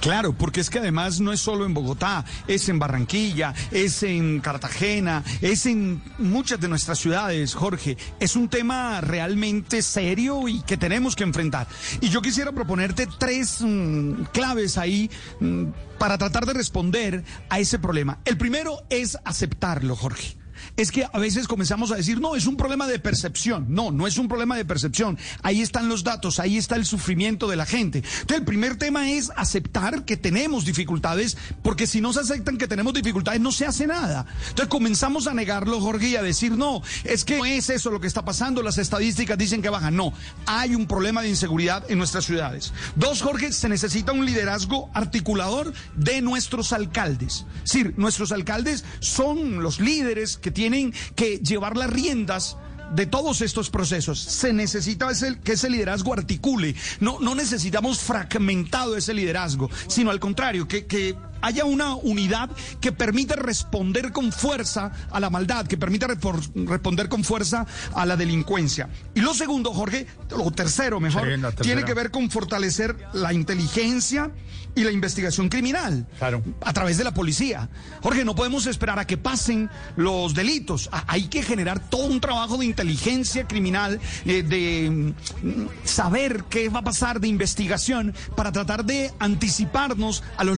Claro, porque es que además no es solo en Bogotá, es en Barranquilla, es en Cartagena, es en muchas de nuestras ciudades, Jorge. Es un tema realmente serio y que tenemos que enfrentar. Y yo quisiera proponerte tres mm, claves ahí mm, para tratar de responder a ese problema. El primero es aceptarlo, Jorge es que a veces comenzamos a decir, no, es un problema de percepción. No, no es un problema de percepción. Ahí están los datos, ahí está el sufrimiento de la gente. Entonces, el primer tema es aceptar que tenemos dificultades, porque si no se aceptan que tenemos dificultades, no se hace nada. Entonces, comenzamos a negarlo, Jorge, y a decir, no, es que no es eso lo que está pasando, las estadísticas dicen que bajan. No, hay un problema de inseguridad en nuestras ciudades. Dos, Jorge, se necesita un liderazgo articulador de nuestros alcaldes. Es decir, nuestros alcaldes son los líderes que tienen que llevar las riendas de todos estos procesos. Se necesita ese, que ese liderazgo articule. No, no necesitamos fragmentado ese liderazgo, sino al contrario, que, que haya una unidad que permita responder con fuerza a la maldad, que permita responder con fuerza a la delincuencia. Y lo segundo, Jorge, lo tercero mejor, tiene que ver con fortalecer la inteligencia y la investigación criminal claro. a través de la policía. Jorge, no podemos esperar a que pasen los delitos. Hay que generar todo un trabajo de inteligencia criminal, eh, de mm, saber qué va a pasar, de investigación, para tratar de anticiparnos a los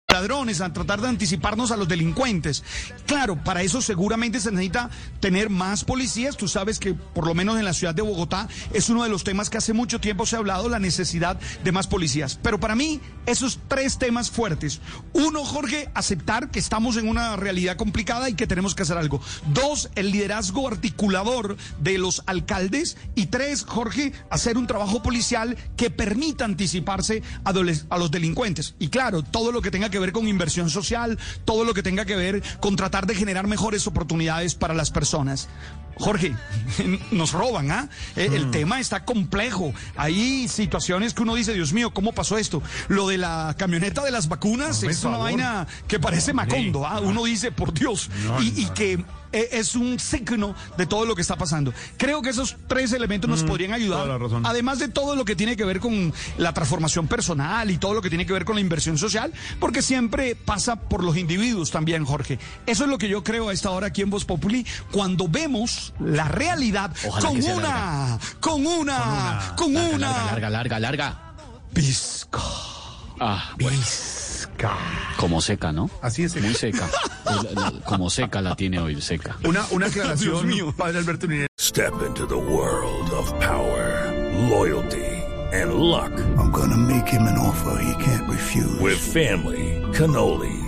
Ladrones, a tratar de anticiparnos a los delincuentes. Claro, para eso seguramente se necesita tener más policías. Tú sabes que por lo menos en la ciudad de Bogotá es uno de los temas que hace mucho tiempo se ha hablado, la necesidad de más policías. Pero para mí, esos tres temas fuertes. Uno, Jorge, aceptar que estamos en una realidad complicada y que tenemos que hacer algo. Dos, el liderazgo articulador de los alcaldes. Y tres, Jorge, hacer un trabajo policial que permita anticiparse a, los delincuentes. Y claro, todo lo que tenga que ver con inversión social, todo lo que tenga que ver con tratar de generar mejores oportunidades para las personas. Jorge, nos roban, ¿ah? El tema está complejo. Hay situaciones que uno dice, Dios mío, ¿cómo pasó esto? Lo de la camioneta de las vacunas es una vaina que parece macondo, ¿ah? Uno dice, por Dios, y, y que es un signo de todo lo que está pasando. Creo que esos tres elementos nos podrían ayudar, además de todo lo que tiene que ver con la transformación personal y todo lo que tiene que ver con la inversión social, porque siempre pasa por los individuos también, Jorge. Eso es lo que yo creo a esta hora aquí en Voz Populi, cuando vemos la realidad con una, con una, con una, Larga, larga, larga. Pizca. Ah, bueno. Como seca, ¿no? Así es. Muy seca. Como seca la tiene hoy, seca. Una, una aclaración, padre Alberto Ninés. Step into the world of power, loyalty, and luck. I'm gonna make him an offer he can't refuse. With family,